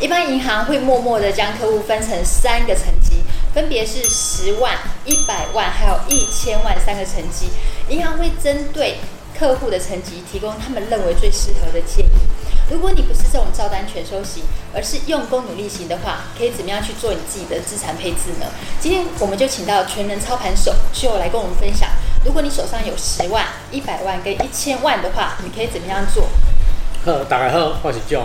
一般银行会默默的将客户分成三个层级，分别是十万、一百万，还有一千万三个层级。银行会针对客户的层级，提供他们认为最适合的建议。如果你不是这种照单全收型，而是用功努力型的话，可以怎么样去做你自己的资产配置呢？今天我们就请到全能操盘手就来跟我们分享，如果你手上有十万、一百万跟一千万的话，你可以怎么样做？好，大家好，我是 John。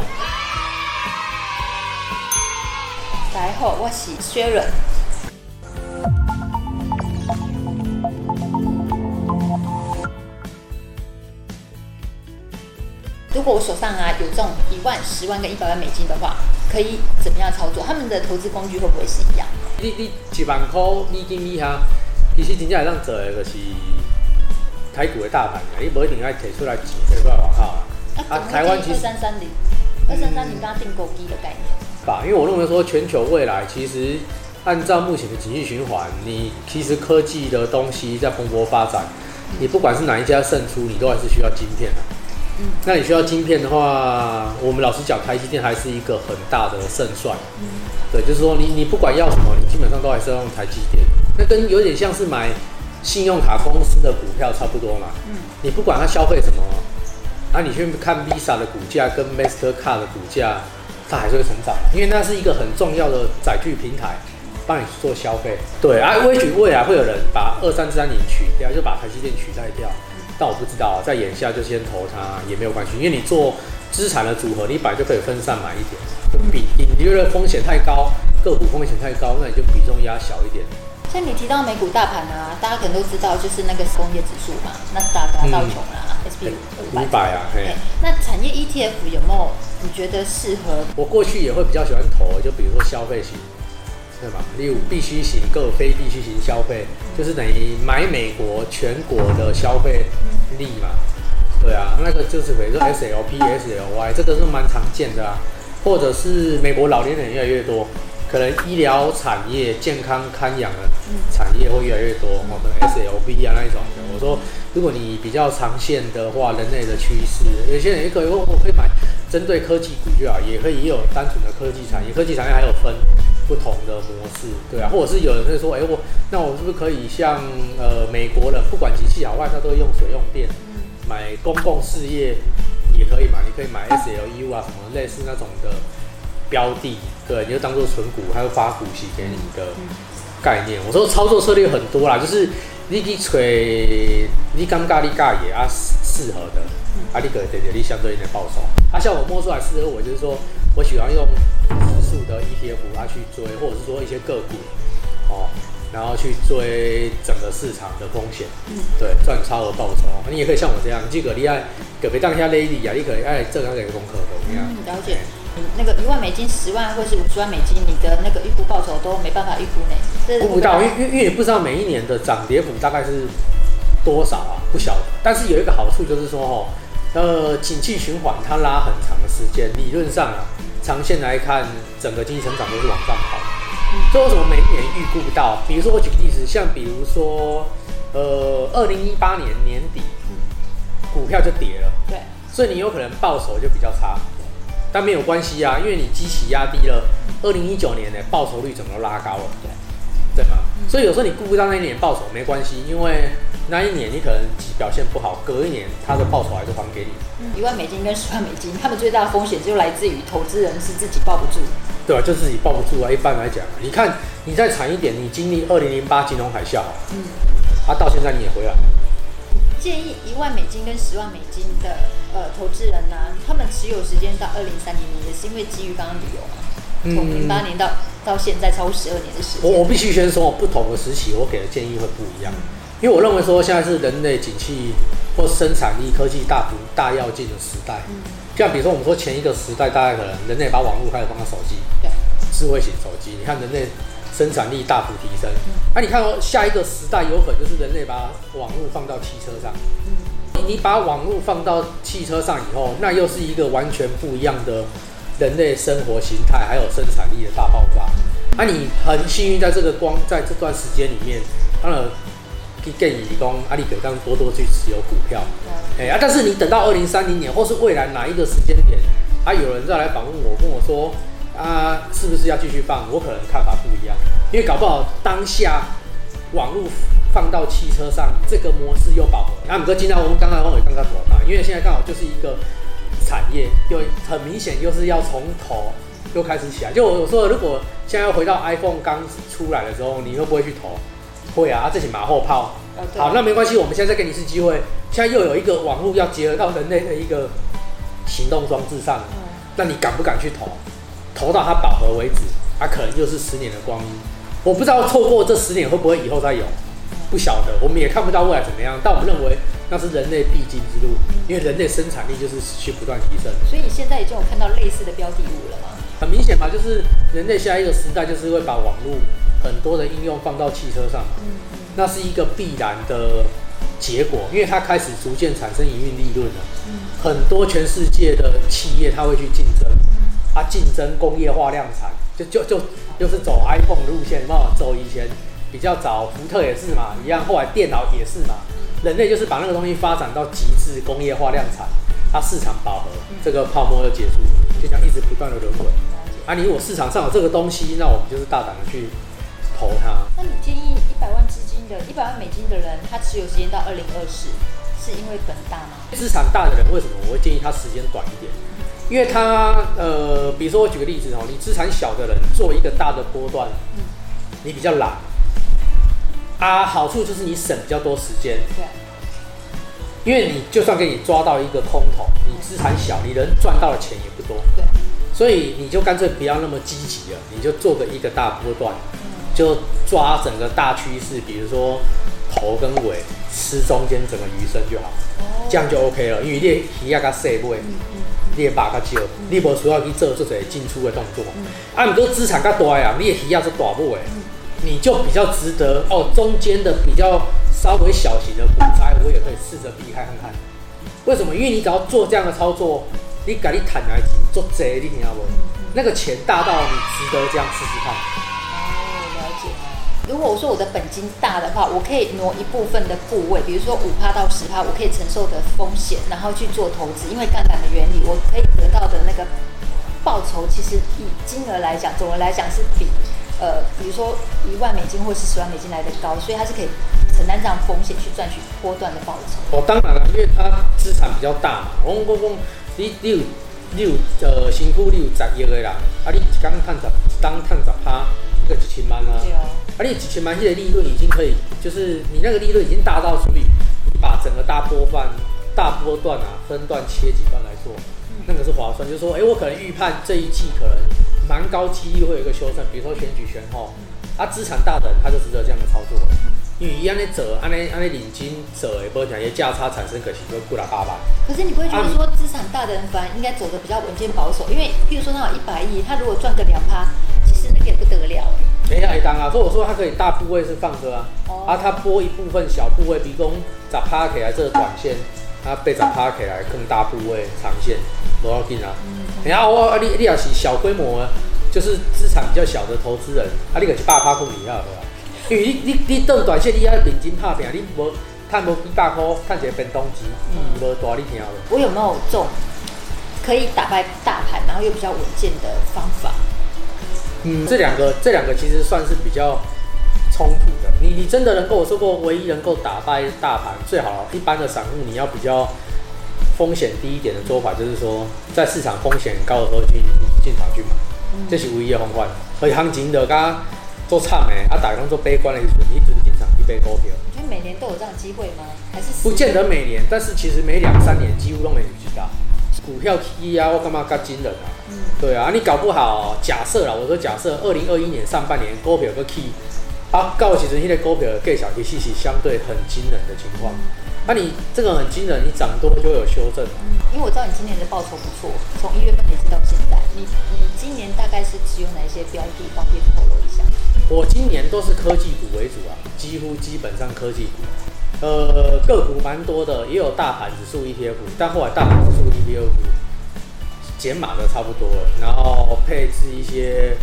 大家好，我是 Sharon。如果我手上啊有这种一万、十万跟一百万美金的话，可以怎么样操作？他们的投资工具会不会是一样？你你一万块美金以下，其实真正会当做的就是台股的大盘，你不一定要提出来钱，提出来往后啊，台湾其实二三三零，二三三零刚刚订购机的概念。吧，因为我认为说全球未来其实按照目前的经济循环，你其实科技的东西在蓬勃发展，你不管是哪一家胜出，你都还是需要晶片的。嗯，那你需要晶片的话，我们老实讲，台积电还是一个很大的胜算。嗯，对，就是说你你不管要什么，你基本上都还是要用台积电。那跟有点像是买信用卡公司的股票差不多嘛。嗯，你不管它消费什么，啊，你去看 Visa 的股价跟 Mastercard 的股价，它还是会成长，因为那是一个很重要的载具平台，帮你做消费。对啊，也许未来会有人把二三三零取掉，就把台积电取代掉。但我不知道，在眼下就先投它也没有关系，因为你做资产的组合，你本来就可以分散买一点，就比你觉得风险太高，个股风险太高，那你就比重压小一点。像你提到美股大盘啊，大家可能都知道，就是那个工业指数嘛，纳斯达克、道琼啊，SP 五百啊。嘿，那产业 ETF 有没有你觉得适合？我过去也会比较喜欢投，就比如说消费型。对吧？例如必需型、各非必需型消费，就是等于买美国全国的消费力嘛。对啊，那个就是比如说 SLP、SLY，这个是蛮常见的啊。或者是美国老年人越来越多，可能医疗产业、健康看养的产业会越来越多，哦，可能 SLB 啊那一种的。我说，如果你比较长线的话，人类的趋势，有些人也可以，我可以买针对科技股就好，也可以也有单纯的科技产业，科技产业还有分。不同的模式，对啊，或者是有人会说，哎、欸，我那我是不是可以像呃美国人，不管景气好坏，他都会用水用电，买公共事业也可以嘛？你可以买 SLU 啊，什么类似那种的标的，对，你就当做存股，还有发股息给你的概念。我说操作策略很多啦，就是你去吹，你尴尬你尬也啊适合的，啊你可以给你相对应的报酬。啊，像我摸出来适合我，就是说我喜欢用。指数的 ETF 啊去追，或者是说一些个股，哦，然后去追整个市场的风险，嗯，对，赚超额报酬。你也可以像我这样，你记得你爱给别当下 lady 啊，你可以爱正常给功课怎么样。嗯，了解。嗯，那个一万美金、十万或是五十万美金，你的那个预估报酬都没办法预估呢？估不到，因为因为也不知道每一年的涨跌幅大概是多少啊，不晓得。但是有一个好处就是说，哦，呃，景气循环它拉很长的时间，理论上啊。长线来看，整个经济成长都是往上跑。所以为什么每一年预估不到？比如说我举个例子，像比如说，呃，二零一八年年底，股票就跌了，对，所以你有可能报酬就比较差。但没有关系啊，因为你基期压低了，二零一九年的报酬率整个都拉高了，对，对吗？所以有时候你顾不到那一年报酬没关系，因为。那一年你可能表现不好，隔一年他的报酬还是还给你。一万美金跟十万美金，他们最大的风险就来自于投资人是自己抱不住。对啊，就自己抱不住啊。一般来讲，你看你再惨一点，你经历二零零八金融海啸，嗯，啊，到现在你也回来。建议一万美金跟十万美金的呃投资人呢、啊，他们持有时间到二零三零年，也是因为基于刚刚理由嘛。从零八年到到现在超过十二年的时间。我我必须先说，不同的时期，我给的建议会不一样。嗯因为我认为说现在是人类景气或生产力科技大幅大跃进的时代，嗯，像比如说我们说前一个时代，大概可能人类把网络开始放到手机，对，智慧型手机，你看人类生产力大幅提升，那、嗯啊、你看哦，下一个时代有可能就是人类把网络放到汽车上，嗯，你把网络放到汽车上以后，那又是一个完全不一样的人类生活形态，还有生产力的大爆发，那、你很幸运在这个光在这段时间里面，当然。建议你供阿里可当多多去持有股票，哎啊！但是你等到二零三零年，或是未来哪一个时间点，还、啊、有人再来访问我，跟我说，啊，是不是要继续放？我可能看法不一样，因为搞不好当下网络放到汽车上，这个模式又饱和。那我们今天我们刚刚问刚刚多大？因为现在刚好就是一个产业，又很明显又是要从头又开始起来。就我说，如果现在要回到 iPhone 刚出来的时候，你会不会去投？会啊，这起马后炮。好，那没关系，我们现在再给你一次机会。现在又有一个网络要结合到人类的一个行动装置上，那你敢不敢去投？投到它饱和为止，它、啊、可能就是十年的光阴。我不知道错过这十年会不会以后再有，不晓得，我们也看不到未来怎么样。但我们认为那是人类必经之路，因为人类生产力就是去不断提升。所以你现在已经有看到类似的标的物了吗？很明显嘛，就是人类下一个时代就是会把网络很多的应用放到汽车上，那是一个必然的结果，因为它开始逐渐产生营运利润了。很多全世界的企业它会去竞争。它竞争工业化量产，就就就又是走 iPhone 路线，嘛，走以前比较早，福特也是嘛，一样，后来电脑也是嘛，人类就是把那个东西发展到极致工业化量产，它市场饱和，这个泡沫就结束，就这样一直不断的轮回。啊，你如果市场上有这个东西，那我们就是大胆的去投它。那你建议一百万资金的一百万美金的人，他持有时间到二零二四，是因为本大吗？资产大的人为什么我会建议他时间短一点？因为他呃，比如说我举个例子哦，你资产小的人做一个大的波段，你比较懒啊，好处就是你省比较多时间。对。因为你就算给你抓到一个空头，你资产小，你能赚到的钱也不多。对。所以你就干脆不要那么积极了，你就做个一个大波段，就抓整个大趋势，比如说头跟尾吃中间整个鱼身就好，这样就 OK 了。因为你鱼啊较细尾。你也把较少，你无需要去做这些进出的动作。嗯、啊，你都资产较大呀，你也需要做大部位，你就比较值得哦。中间的比较稍微小型的股灾，我也可以试着避开看看。为什么？因为你只要做这样的操作，你敢你坦来钱做贼，你听到不？那个钱大到你值得这样试试看。哦，了解如果我说我的本金大的话，我可以挪一部分的部位，比如说五趴到十趴，我可以承受的风险，然后去做投资。因为杠杆的原理，我可以得到的那个报酬，其实以金额来讲，总的来讲是比呃，比如说一万美金或是十万美金来的高，所以它是可以承担这样风险去赚取波段的报酬。哦，当然了，因为它资产比较大嘛。嗡嗡嗡，你你有你有呃，辛苦你有十亿的人，啊，你一刚赚十，当赚十趴。一个几千万啊，而且几千万现在利润已经可以，就是你那个利润已经大到足以把整个大波段、大波段啊分段切几段来做，那个是划算。就是说，哎、欸，我可能预判这一季可能蛮高几率会有一个修正，比如说选举前后，啊，资产大的人他就值得这样的操作，因为一样的折，按那按那领金折，也不会讲一些价差产生，可惜就过了八百。可是你不会觉得说资产大的人反而应该走的比较稳健保守？因为譬如说他有一百亿，他如果赚个两趴。其实那个也不得了哎，没当啊，所以我说他可以大部位是放歌啊，哦、啊，他拨一部分小部位，比如说砸趴起来这个短线，它被砸趴起来更大部位长线，不要紧啊。然后我你你要是小规模，就是资产比较小的投资人，啊，你可是八趴空以下的，因为你你你等短线你要领金拍平，你无看无几百块，看起来变动机，嗯，无大你听了。我有没有这种可以打败大盘，然后又比较稳健的方法？嗯，这两个这两个其实算是比较冲突的。你你真的能够我说过，唯一能够打败大盘，最好一般的散户，你要比较风险低一点的做法，就是说在市场风险高的时候去进场去买，嗯、这是唯一的方法。而且行情的刚做差没啊，打工做悲观的意思，你只能进场去买股票。你觉得每年都有这样的机会吗？还是不见得每年，但是其实每两三年几乎都没有遇到。股票起啊，我干嘛较惊人啊？嗯、对啊，你搞不好，假设啦，我说假设二零二一年上半年股票个起，啊，到其实现在股票的计小其实是相对很惊人的情况。那、你这个很惊人，你涨多就有修正。嗯，因为我知道你今年的报酬不错，从一月份累积到现在，你你今年大概是持有哪些标的？方便透露一下？我今年都是科技股为主啊，几乎基本上科技股。呃，个股蛮多的，也有大盘指数 ETF，但后来大盘指数 ETF 减码的差不多了，然后配置一些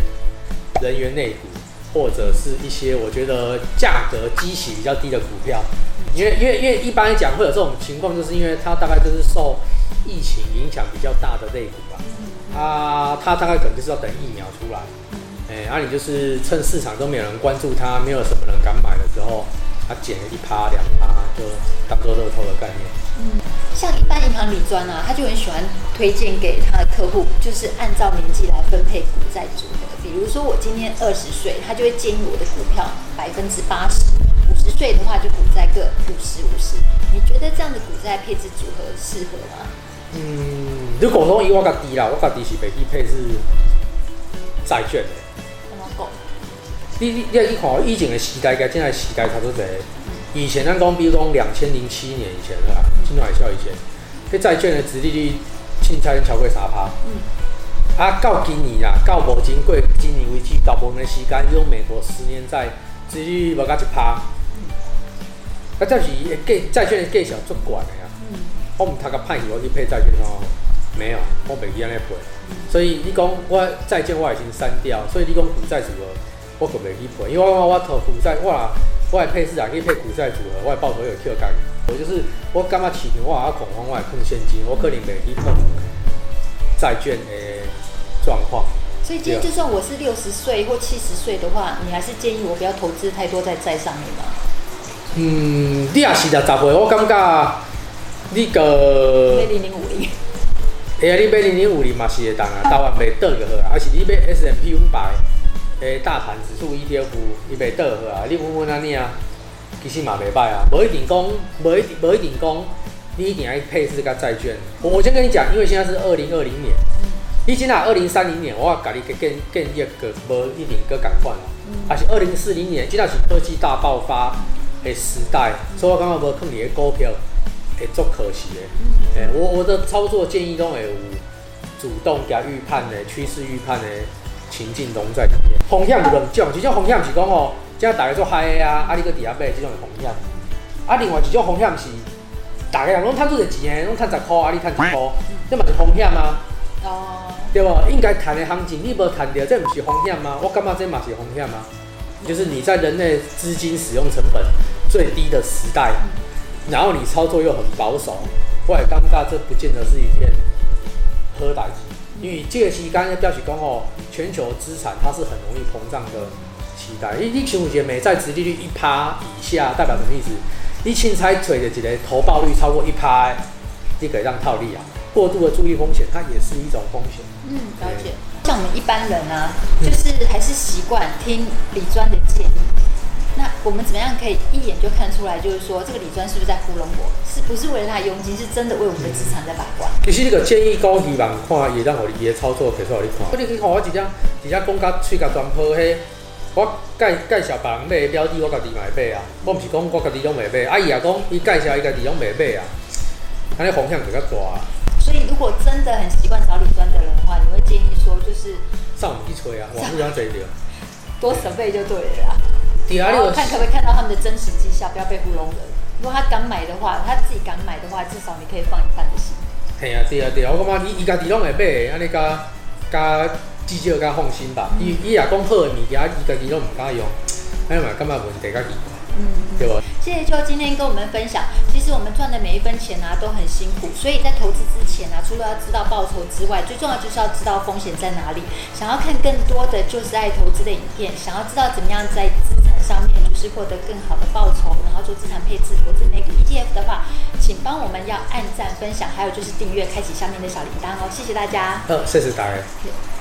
人员内股，或者是一些我觉得价格基期比较低的股票，因为因为因为一般来讲会有这种情况，就是因为它大概就是受疫情影响比较大的类股吧。啊，他大概可能就是要等疫苗出来，哎、嗯，啊，你就是趁市场都没有人关注它，没有什么人敢买的时候，他减了一趴两趴，就当做乐透的概念。嗯，像一般银行理专啊，他就很喜欢推荐给他的客户，就是按照年纪来分配股债组合。比如说我今年二十岁，他就会建议我的股票百分之八十；五十岁的话就股债各五十五十。你觉得这样的股债配置组合适合吗？嗯，如果说以我家己啦，我家己是袂去配置债券的。怎么讲？你你你你看，以前的时代跟现在时代差不多。以前咱讲，比如讲两千零七年以前是吧？金融海啸以前，这债券的殖利率凊彩超过三趴。嗯。啊，到今年啊，到目前过今年为止，大部分的时间用美国十年债殖利率无到一趴。嗯。啊，这是计债券的计小足管的啊。嗯。我唔读个派系，我去配债券哦。没有，我袂记安尼配。所以你讲我债券我已经删掉，所以你讲股债组合我可袂去配，因为我我投股债我。我也配市啊，可以配股债组合，我也报酬有特干。我就是我感觉市场，我啊恐慌，我也碰现金，我可能袂去碰债券的状况。所以今天就算我是六十岁或七十岁的话，你还是建议我不要投资太多在债上面吗？嗯，你也是六十岁，我感觉你个买零零五零，哎呀，你买零零五零嘛是会当啊，台湾袂倒就好啊，还是你买 S M P 五百？诶，大盘指数 ETF 伊袂倒好啊，你稳稳安尼啊，其实嘛袂歹啊，无一定讲，无一定无一定讲，你一定要配置个债券。我我先跟你讲，因为现在是二零二零年，嗯、你今仔二零三零年，我甲你建建议个无一定个共款啊，还是二零四零年，今仔是科技大爆发的时代，嗯、所以我感觉无坑你的股票会足可惜的。诶、嗯，我我的操作建议都会有主动加预判的趋势预判的。情境拢在里面，风险有两种，一种风险是讲哦，即个大家做嗨啊，啊你个底下买这种风险，啊另外一种风险是，大家人拢赚出个钱，拢赚十块，啊你赚一块，这嘛是风险啊？哦，对不？应该谈的行情你无谈到，这不是风险吗？我感觉这嘛是风险啊？就是你在人类资金使用成本最低的时代，然后你操作又很保守，我也尴尬这不见得是一件好代志。因为这个时间要表示讲哦，全球资产它是很容易膨胀的期待。你你像一个美债殖利率一趴以下，代表什么意思？你凊彩找的一个投报率超过一趴，你可以让套利啊。过度的注意风险，它也是一种风险。嗯，了解。像我们一般人呢、啊，就是还是习惯听理专的建议。那我们怎么样可以一眼就看出来，就是说这个理专是不是在糊弄我？是不是为了他佣金？是真的为我们的资产在把关？其实这个建议高希望看，也让我的操作可以说你看。你可以看我几张，几张公家吹个专铺嘿，我介介绍别人买的标的，我家己买买啊。我毋是讲我家己拢买买，啊伊也讲伊介绍伊家己拢买买啊。他那方向比较大。所以如果真的很习惯找理专的人的话，你会建议说就是上网去吹啊，网路上追的，多准备就对了啦。对啊，我看可不可以看到他们的真实绩效，不要被糊弄了。如果他敢买的话，他自己敢买的话，至少你可以放一半的心。系啊，对啊，对啊，我感觉伊伊家己拢会买，安尼加加至少加放心吧。伊伊也讲好的物件，伊家己拢唔敢用，哎嘛，感觉问题较大。嗯，对吧？谢谢秋今天跟我们分享。其实我们赚的每一分钱啊都很辛苦，所以在投资之前啊，除了要知道报酬之外，最重要就是要知道风险在哪里。想要看更多的就是爱投资的影片，想要知道怎么样在资产上面就是获得更好的报酬，然后做资产配置、投资美股 ETF 的话，请帮我们要按赞、分享，还有就是订阅、开启下面的小铃铛哦。谢谢大家。嗯，谢谢大家。